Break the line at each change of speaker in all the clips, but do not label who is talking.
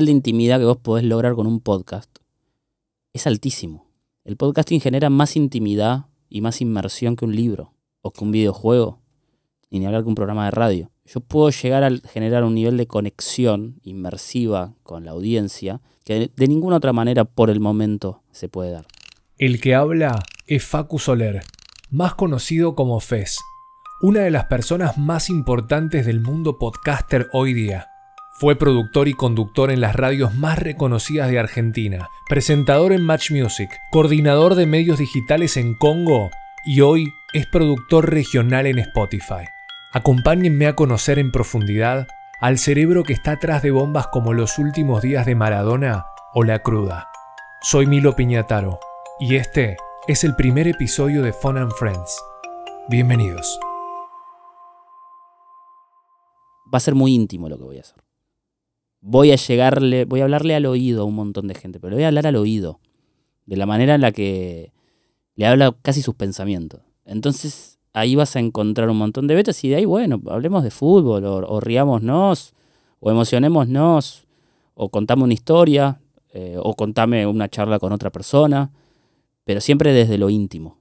nivel de intimidad que vos podés lograr con un podcast es altísimo. El podcasting genera más intimidad y más inmersión que un libro o que un videojuego, ni hablar que un programa de radio. Yo puedo llegar a generar un nivel de conexión inmersiva con la audiencia que de ninguna otra manera por el momento se puede dar.
El que habla es Facu Soler, más conocido como Fez, una de las personas más importantes del mundo podcaster hoy día. Fue productor y conductor en las radios más reconocidas de Argentina, presentador en Match Music, coordinador de medios digitales en Congo y hoy es productor regional en Spotify. Acompáñenme a conocer en profundidad al cerebro que está atrás de bombas como los últimos días de Maradona o La Cruda. Soy Milo Piñataro y este es el primer episodio de Fun and Friends. Bienvenidos.
Va a ser muy íntimo lo que voy a hacer voy a llegarle, voy a hablarle al oído a un montón de gente, pero le voy a hablar al oído, de la manera en la que le habla casi sus pensamientos. Entonces ahí vas a encontrar un montón de betas y de ahí, bueno, hablemos de fútbol, o, riámonos, o emocionémonos, o contame una historia, eh, o contame una charla con otra persona, pero siempre desde lo íntimo.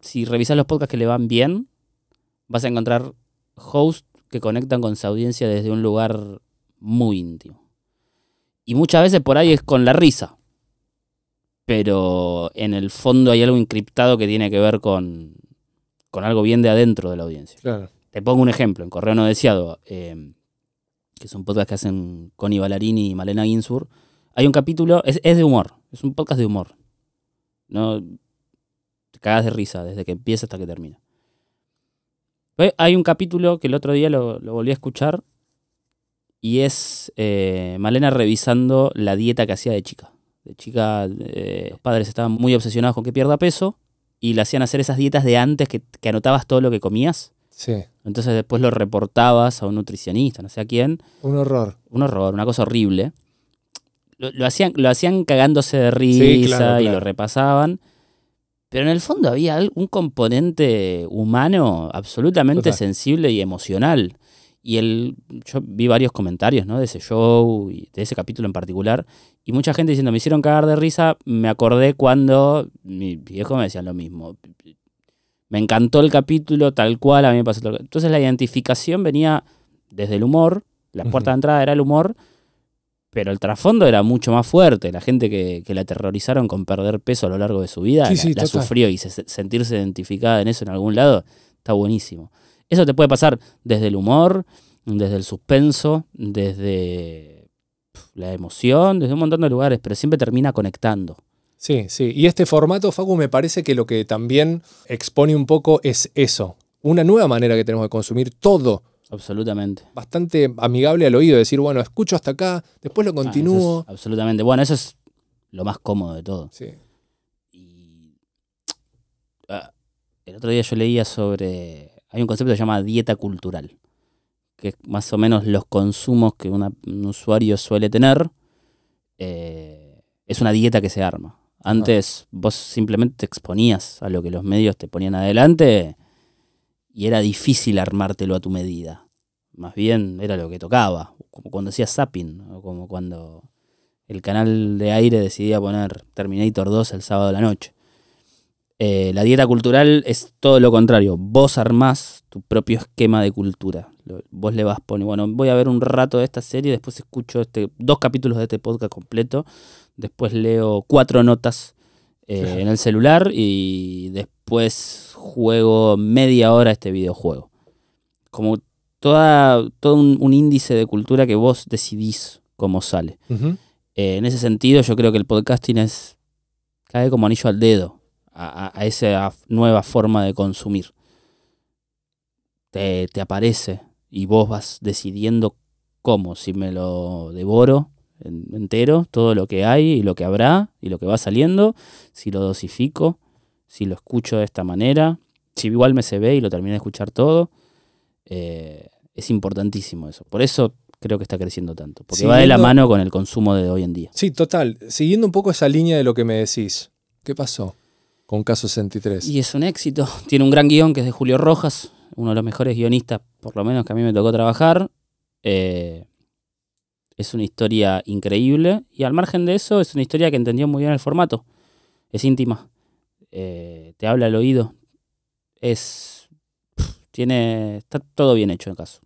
Si revisas los podcasts que le van bien, vas a encontrar hosts que conectan con su audiencia desde un lugar muy íntimo. Y muchas veces por ahí es con la risa. Pero en el fondo hay algo encriptado que tiene que ver con, con algo bien de adentro de la audiencia. Te pongo un ejemplo, en Correo No Deseado, eh, que es un podcast que hacen Connie Ballarini y Malena Ginsburg, hay un capítulo, es, de humor, es un podcast de humor. No te cagas de risa desde que empieza hasta que termina. Hay un capítulo que el otro día lo volví a escuchar y es eh, Malena revisando la dieta que hacía de chica. De chica, eh, los padres estaban muy obsesionados con que pierda peso y le hacían hacer esas dietas de antes que, anotabas todo lo que comías.
Sí.
Entonces después lo reportabas a un nutricionista, no sé a quién.
Un horror.
Un horror, una cosa horrible. Lo, hacían, lo hacían cagándose de risa y lo repasaban. Pero en el fondo había un componente humano absolutamente sensible y emocional. Y él, yo vi varios comentarios ¿no? de ese show y de ese capítulo en particular. Y mucha gente diciendo, me hicieron cagar de risa. Me acordé cuando mi viejo me decía lo mismo. Me encantó el capítulo tal cual, a mí me pasó todo. Entonces la identificación venía desde el humor. La puerta de entrada era el humor. Pero el trasfondo era mucho más fuerte. La gente que, que la aterrorizaron con perder peso a lo largo de su vida la, sufrió y sentirse identificada en eso en algún lado está buenísimo. Eso te puede pasar desde el humor, desde el suspenso, desde la emoción, desde un montón de lugares, pero siempre termina conectando.
Sí, sí. Y este formato, Facu, me parece que lo que también expone un poco es eso. Una nueva manera que tenemos de consumir todo.
Absolutamente.
Bastante amigable al oído, decir, bueno, escucho hasta acá, después lo ah, continúo.
absolutamente. Bueno, eso es lo más cómodo de todo.
Sí.
Y, ah, el otro día yo leía sobre hay un concepto que se llama dieta cultural, que es más o menos los consumos que un usuario suele tener. Eh, es una dieta que se arma. Antes vos simplemente te exponías a lo que los medios te ponían adelante y era difícil armártelo a tu medida. Más bien era lo que tocaba, como cuando hacías zapping, o como cuando el canal de aire decidía poner Terminator 2 el sábado de la noche. Eh, la dieta cultural es todo lo contrario. Vos armás tu propio esquema de cultura. Vos le vas poniendo, bueno, voy a ver un rato de esta serie, después escucho este, dos capítulos de este podcast completo, después leo cuatro notas eh, en el celular y después juego media hora este videojuego. Como toda, todo un, índice de cultura que vos decidís cómo sale. Eh, en ese sentido, yo creo que el podcasting es cae como anillo al dedo a, esa nueva forma de consumir. Te, aparece y vos vas decidiendo cómo, si me lo devoro entero, todo lo que hay y lo que habrá y lo que va saliendo, si lo dosifico, si lo escucho de esta manera, si igual me se ve y lo terminé de escuchar todo. Eh, es importantísimo eso. Por eso creo que está creciendo tanto, porque va de la mano con el consumo de hoy en día.
Sí, total. Siguiendo un poco esa línea de lo que me decís, ¿qué pasó? Con Caso 63.
Y es un éxito. Tiene un gran guion que es de Julio Rojas, uno de los mejores guionistas, por lo menos que a mí me tocó trabajar. Eh, Es una historia increíble y al margen de eso es una historia que entendió muy bien el formato. Es íntima. Eh, te habla al oído. Es. Tiene. Está todo bien hecho en caso.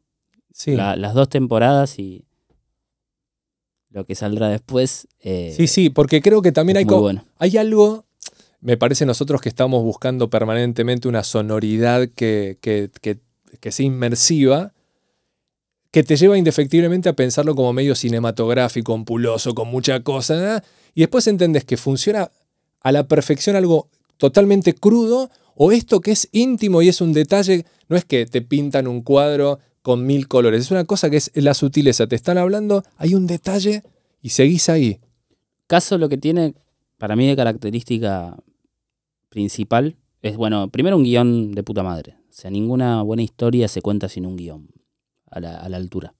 Sí.
La- las dos temporadas y lo que saldrá después. eh,
sí, sí, porque creo que también hay,
bueno.
hay algo, me parece nosotros que estamos buscando permanentemente una sonoridad que, que, que, que sea inmersiva, que te lleva indefectiblemente a pensarlo como medio cinematográfico, ampuloso, con mucha cosa, y después entendés que funciona a la perfección algo totalmente crudo, o esto que es íntimo y es un detalle, no es que te pintan un cuadro con mil colores, es una cosa que es la sutileza, te están hablando, hay un detalle y seguís ahí.
Caso lo que tiene, para mí, de característica principal es, bueno, primero un guion de puta madre. O sea, ninguna buena historia se cuenta sin un guion a la, a la altura.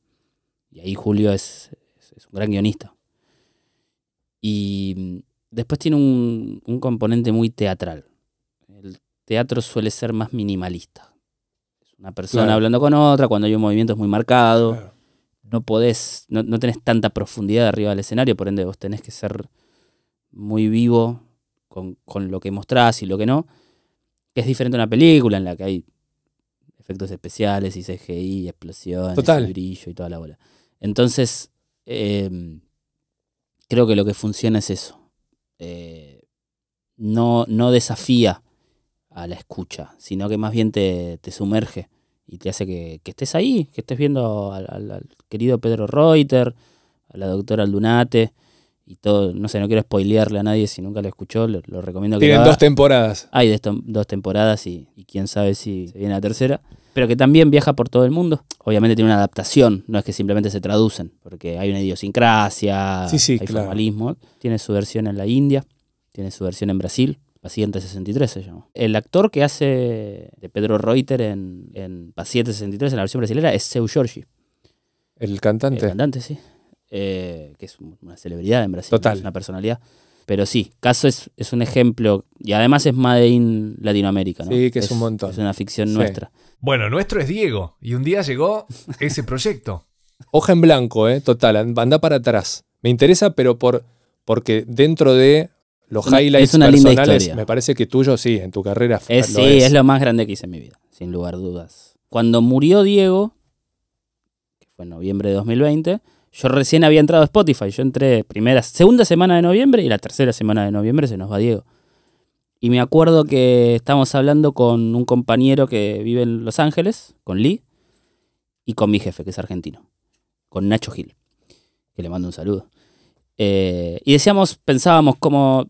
Y ahí Julio es, es- es un gran guionista. Y después tiene un, un componente muy teatral. El teatro suele ser más minimalista. Es una persona
Claro.
hablando con otra, cuando hay un movimiento es muy marcado
Claro.
no podés, no, no tenés tanta profundidad arriba del escenario, por ende vos tenés que ser muy vivo con, con lo que mostrás y lo que no. Que es diferente a una película en la que hay efectos especiales y CGI, explosiones,
Total.
y brillo y toda la bola. Entonces, eh, creo que lo que funciona es eso. Eh, no, no desafía a la escucha, sino que más bien te, te sumerge y te hace que, que estés ahí, que estés viendo al, al- al querido Pedro Reuter, a la doctora Aldunate y todo. No sé, no quiero spoilearle a nadie si nunca lo escuchó, lo, lo recomiendo que lo
Tienen
haga.
dos temporadas.
Hay de esto- dos temporadas y, y quién sabe si se viene la tercera. Pero que también viaja por todo el mundo. Obviamente tiene una adaptación, no es que simplemente se traducen, porque hay una idiosincrasia,
Sí, sí,
hay
claro.
formalismo. Tiene su versión en la India, tiene su versión en Brasil, Paciente 63 se llama. El actor que hace de Pedro Reuter en, en Paciente 63 en la versión brasilera es Seu Giorgi,
El
el
cantante.
cantante, sí. Eh, que es una celebridad en Brasil,
Total.
es una personalidad. Pero sí, Caso es, es un ejemplo, y además es Made in Latinoamérica, ¿no?
Sí, que es un montón.
Es una ficción
Sí.
nuestra.
Bueno, nuestro es Diego, y un día llegó ese proyecto.
Hoja en blanco, ¿eh? Total, anda para atrás. Me interesa, pero por porque dentro de los
Una-
highlights
es una linda
personales,
historia.
me parece que tuyo sí, en tu carrera fue-
Es,
lo
sí, es. lo más grande que hice en mi vida, sin lugar a dudas. Cuando murió Diego, que fue en noviembre de 2020, yo recién había entrado a Spotify. Yo entré primera, segunda semana de noviembre y la tercera semana de noviembre se nos va Diego. Y me acuerdo que estábamos hablando con un compañero que vive en Los Ángeles, con Lee, y con mi jefe, que es argentino, con Nacho Gil, que le mando un saludo. Eh, y decíamos, pensábamos como,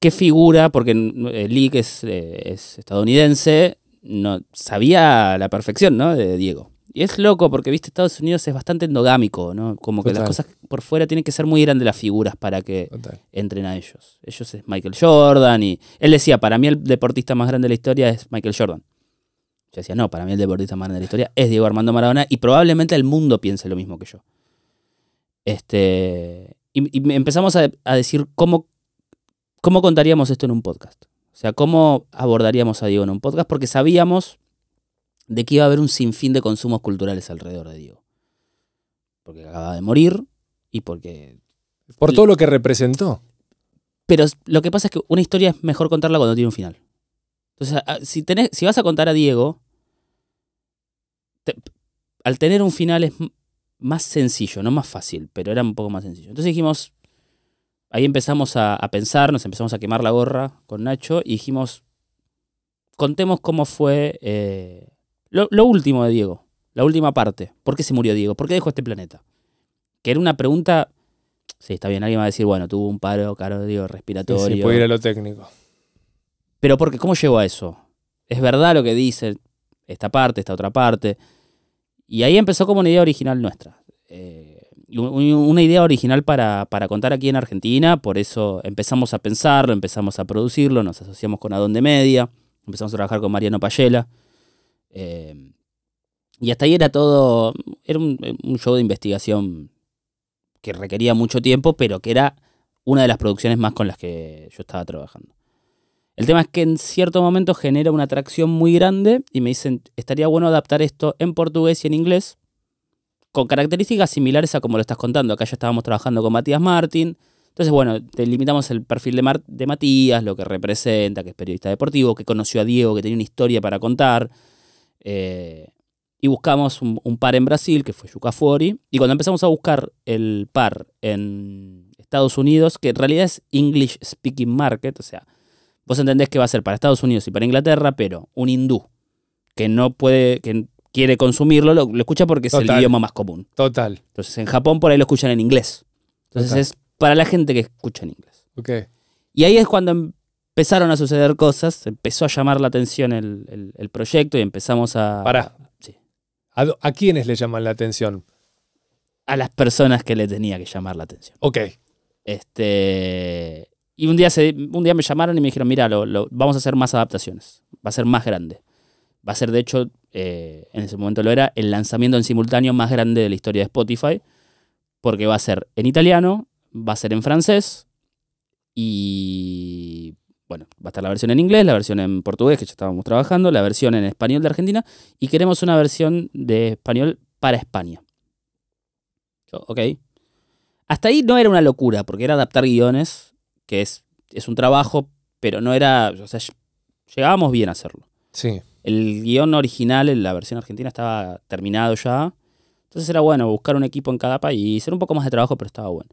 qué figura, porque eh, Lee, que es, eh, es estadounidense, no, sabía la perfección, ¿no? De Diego. Y es loco porque, viste, Estados Unidos es bastante endogámico, ¿no? Como que
Total.
las cosas por fuera tienen que ser muy grandes las figuras para que
Total.
entren a ellos. Ellos es Michael Jordan y él decía, para mí el deportista más grande de la historia es Michael Jordan. Yo decía, no, para mí el deportista más grande de la historia es Diego Armando Maradona y probablemente el mundo piense lo mismo que yo. Este, y, empezamos a, a decir cómo, cómo contaríamos esto en un podcast. O sea, cómo abordaríamos a Diego en un podcast porque sabíamos de que iba a haber un sinfín de consumos culturales alrededor de Diego. Porque acaba de morir y porque
Por todo lo que representó.
pero lo que pasa es que una historia es mejor contarla cuando tiene un final. Entonces, si, tenés, si vas a contar a Diego, te- al tener un final es más sencillo, no más fácil, pero era un poco más sencillo. Entonces dijimos, ahí empezamos a, a pensar, nos empezamos a quemar la gorra con Nacho y dijimos, contemos cómo fue eh, lo, lo último de Diego, la última parte. ¿Por qué se murió Diego? ¿Por qué dejó este planeta? Que era una pregunta, sí, está bien, alguien va a decir, bueno, tuvo un paro cardio
Sí,
respiratorio.
sí, puede ir a lo técnico.
Pero porque, ¿cómo llegó a eso? ¿Es verdad lo que dice esta parte, esta otra parte? Y ahí empezó como una idea original nuestra. Eh, una idea original para, para contar aquí en Argentina, por eso empezamos a pensarlo, empezamos a producirlo, nos asociamos con Adonde Media, empezamos a trabajar con Mariano Payela. Eh, y hasta ahí era todo, era un, un show de investigación que requería mucho tiempo, pero que era una de las producciones más con las que yo estaba trabajando. El tema es que en cierto momento genera una atracción muy grande y me dicen, estaría bueno adaptar esto en portugués y en inglés con características similares a como lo estás contando. Acá ya estábamos trabajando con Matías Martín. Entonces, bueno, delimitamos el perfil de, de Matías, lo que representa, que es periodista deportivo, que conoció a Diego, que tenía una historia para contar. Eh, y buscamos un, un par en Brasil, que fue Yuka Fuori. Y cuando empezamos a buscar el par en Estados Unidos, que en realidad es English Speaking Market, o sea, vos entendés que va a ser para Estados Unidos y para Inglaterra, pero un hindú que no puede, que quiere consumirlo, lo, lo escucha porque es el idioma más común.
Total.
Entonces en Japón por ahí lo escuchan en inglés. Entonces
Total.
es para la gente que escucha en inglés.
Ok.
Y ahí es cuando empezaron a suceder cosas, empezó a llamar la atención el, el- el proyecto y empezamos a...
Pará.
Sí.
¿A, a quiénes le llaman la atención?
a las personas que le tenía que llamar la atención.
Ok.
Este, y un día, se, un día me llamaron y me dijeron, mira, lo, lo- vamos a hacer más adaptaciones. Va a ser más grande. Va a ser, de hecho, eh, en ese momento lo era, el lanzamiento en simultáneo más grande de la historia de Spotify. Porque va a ser en italiano, va a ser en francés y... Bueno, va a estar la versión en inglés, la versión en portugués, que ya estábamos trabajando, la versión en español de Argentina, y queremos una versión de español para España. Yo, ok. Hasta ahí no era una locura, porque era adaptar guiones, que es, es un trabajo, pero no era. O sea, llegábamos bien a hacerlo.
Sí.
El guion original, en la versión argentina, estaba terminado ya. Entonces era bueno buscar un equipo en cada país, era un poco más de trabajo, pero estaba bueno.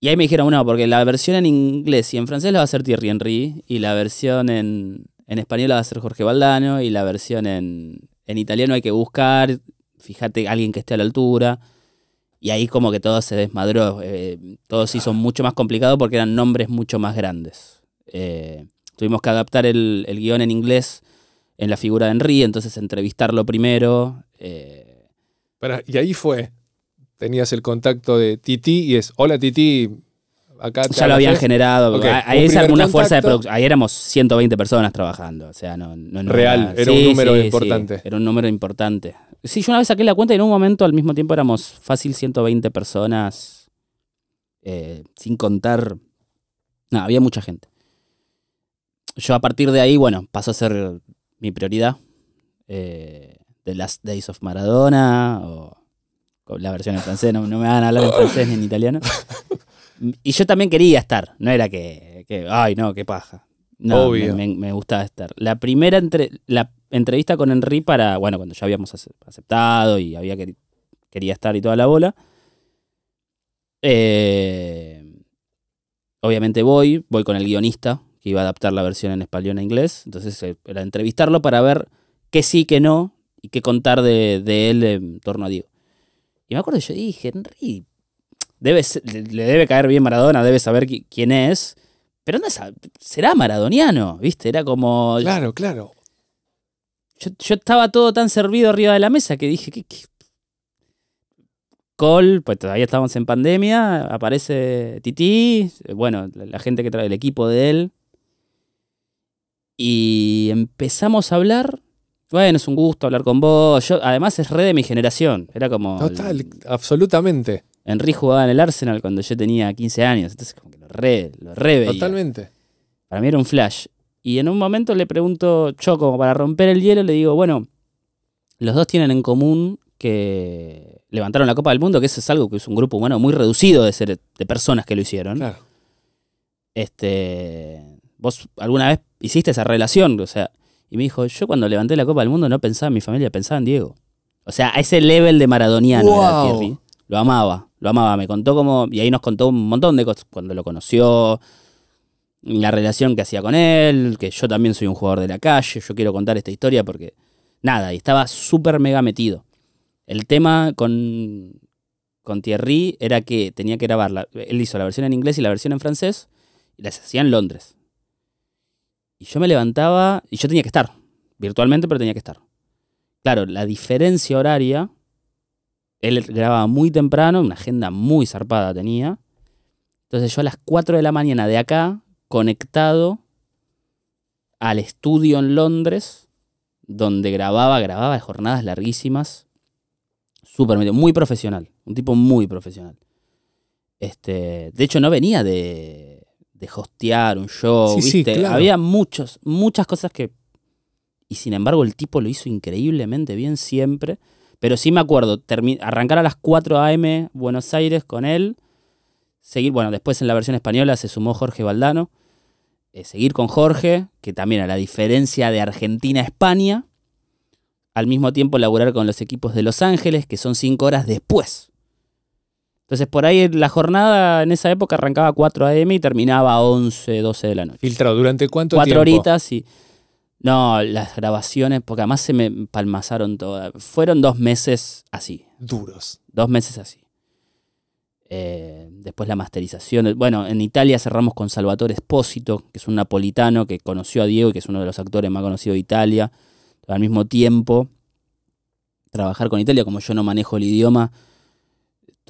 Y ahí me dijeron, no, porque la versión en inglés y en francés la va a hacer Thierry Henry, y la versión en, en español la va a hacer Jorge Valdano, y la versión en, en italiano hay que buscar, fíjate, alguien que esté a la altura. Y ahí como que todo se desmadró, eh, todo se hizo mucho más complicado porque eran nombres mucho más grandes. Eh, tuvimos que adaptar el, el guion en inglés en la figura de Henry, entonces entrevistarlo primero. eh,
Pará, y ahí fue. Tenías el contacto de Titi y es, hola Titi, acá te
ya lo habían
Fez".
generado.
Ok,
a-
un
Ahí se
primer
armó una fuerza de producción. Ahí éramos 120 personas trabajando. O sea, no, no- no
Real, era un número importante.
era un número importante. Sí, yo una vez saqué la cuenta y en un momento al mismo tiempo éramos fácil 120 personas. eh, sin contar. No, había mucha gente. Yo a partir de ahí, bueno, pasó a ser mi prioridad. Eh, The Last Days of Maradona o la versión en francés, no, no me van a hablar en francés ni en italiano. Y yo también quería estar, no era que, que, ay no, qué paja. No,
Obvio.
Me, me- me gustaba estar. La primera entre, la entrevista con Henry para, bueno, cuando ya habíamos ace- aceptado y había que, quería estar y toda la bola. eh, obviamente voy, voy con el guionista que iba a adaptar la versión en español a inglés. Entonces eh, era entrevistarlo para ver qué sí, qué no y qué contar de, de él en torno a Diego. Y me acuerdo, yo dije, Henry, debe ser- le debe caer bien Maradona, debe saber qui- quién es, pero no es- será maradoniano, ¿viste? Era como...
Claro, claro.
Yo, yo estaba todo tan servido arriba de la mesa que dije, ¿qué, qué? Cole, pues todavía estábamos en pandemia, aparece Titi, bueno, la, la gente que trae el equipo de él. Y empezamos a hablar. Bueno, es un gusto hablar con vos. Yo, además es re de mi generación. Era como.
Total, absolutamente.
Henry jugaba en el Arsenal cuando yo tenía 15 años. Entonces, como que lo re, lo re veía.
Totalmente.
Para mí era un flash. Y en un momento le pregunto, yo como para romper el hielo, le digo, bueno, los dos tienen en común que levantaron la Copa del Mundo, que eso es algo que es un grupo humano muy reducido de, ser, de personas que lo hicieron.
Claro.
Este, ¿Vos alguna vez hiciste esa relación? O sea, y me dijo, yo cuando levanté la Copa del Mundo no pensaba en mi familia, pensaba en Diego. O sea, a ese level de maradoniano era
Wow.
Thierry. Lo amaba, lo amaba. Me contó como, y ahí nos contó un montón de cosas. Cuando lo conoció, la relación que hacía con él, que yo también soy un jugador de la calle, yo quiero contar esta historia porque, nada, y estaba súper mega metido. El tema con, con Thierry era que tenía que grabarla. Él hizo la versión en inglés y la versión en francés, y las hacía en Londres. Y yo me levantaba, y yo tenía que estar, virtualmente, pero tenía que estar. Claro, la diferencia horaria, él grababa muy temprano, una agenda muy zarpada tenía. Entonces yo a las 4 de la mañana de acá, conectado al estudio en Londres, donde grababa, grababa jornadas larguísimas, súper muy profesional, un tipo muy profesional. Este, de hecho no venía de, de hostear un show,
Sí, sí,
¿viste?
claro.
Había muchos, muchas cosas que... Y sin embargo el tipo lo hizo increíblemente bien siempre, Pero sí me acuerdo, arrancar a las 4 a.m. Buenos Aires con él, seguir, bueno, después en la versión española se sumó Jorge Valdano, eh, seguir con Jorge, que también a la diferencia de Argentina a España, al mismo tiempo laburar con los equipos de Los Ángeles, que son 5 horas después. Entonces por ahí la jornada en esa época arrancaba a 4 a.m. y terminaba a 11, 12 de la noche.
Filtrado. ¿Durante cuánto
Cuatro
tiempo?
horitas y... No, las grabaciones, porque además se me palmazaron todas. Fueron dos meses así.
Duros.
Dos meses así. Eh, después la masterización. Bueno, en Italia cerramos con Salvatore Espósito, que es un napolitano que conoció a Diego y que es uno de los actores más conocidos de Italia. Al mismo tiempo, trabajar con Italia, como yo no manejo el idioma,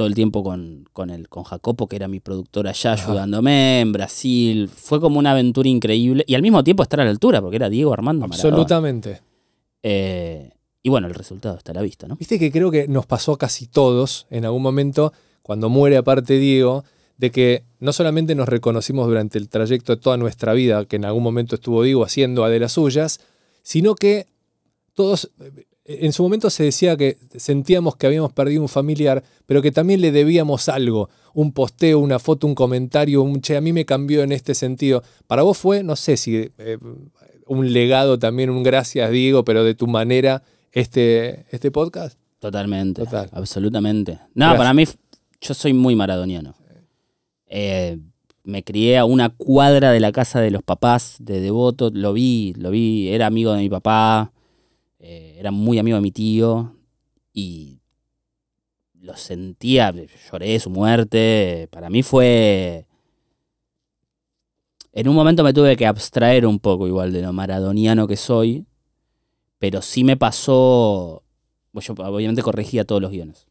todo el tiempo con, con, el, con Jacopo, que era mi productor allá,
Ajá.
ayudándome en Brasil. Fue como una aventura increíble. Y al mismo tiempo estar a la altura, porque era Diego Armando.
Absolutamente.
Eh, y bueno, el resultado está a la vista, ¿no?
Viste que creo que nos pasó a casi todos en algún momento, cuando muere aparte Diego, de que no solamente nos reconocimos durante el trayecto de toda nuestra vida, que en algún momento estuvo Diego haciendo a de las suyas, sino que todos, eh, en su momento se decía que sentíamos que habíamos perdido un familiar, pero que también le debíamos algo, un posteo, una foto, un comentario, un che, a mí me cambió en este sentido. Para vos fue, no sé si eh, un legado también, un gracias Diego, pero de tu manera, este, este podcast.
Totalmente.
Total.
Absolutamente. No,
Gracias.
para mí, yo soy muy maradoniano. Eh, me crié a una cuadra de la casa de los papás de Devoto, lo vi, lo vi, era amigo de mi papá, eh, era muy amigo de mi tío y lo sentía, lloré su muerte, para mí fue... En un momento me tuve que abstraer un poco igual de lo maradoniano que soy, pero sí me pasó, pues yo obviamente corregía todos los guiones.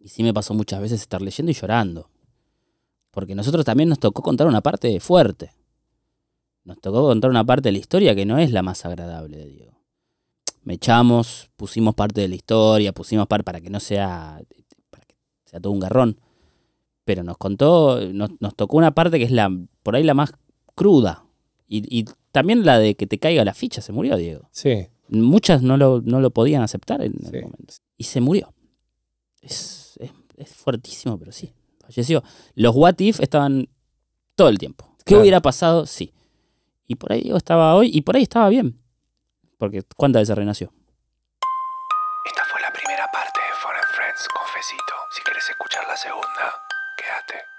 Y sí me pasó muchas veces estar leyendo y llorando. Porque nosotros también nos tocó contar una parte fuerte. Nos tocó contar una parte de la historia que no es la más agradable de Diego. Me echamos, pusimos parte de la historia, pusimos parte para que no sea, para que sea todo un garrón. Pero nos contó, nos, nos tocó una parte que es la, por ahí la más cruda. Y, y también la de que te caiga la ficha, se murió Diego.
Sí,
Muchas no lo, no lo podían aceptar en
Sí.
el momento. Y se murió. Es, es, es fuertísimo, pero sí. Falleció. Los What If estaban todo el tiempo. ¿Qué
Claro.
hubiera pasado? Sí. Y por ahí Diego estaba hoy y por ahí estaba bien. Porque ¿cuántas veces renació?
Esta fue la primera parte de Foreign Friends Confesito. Si quieres escuchar la segunda, quédate.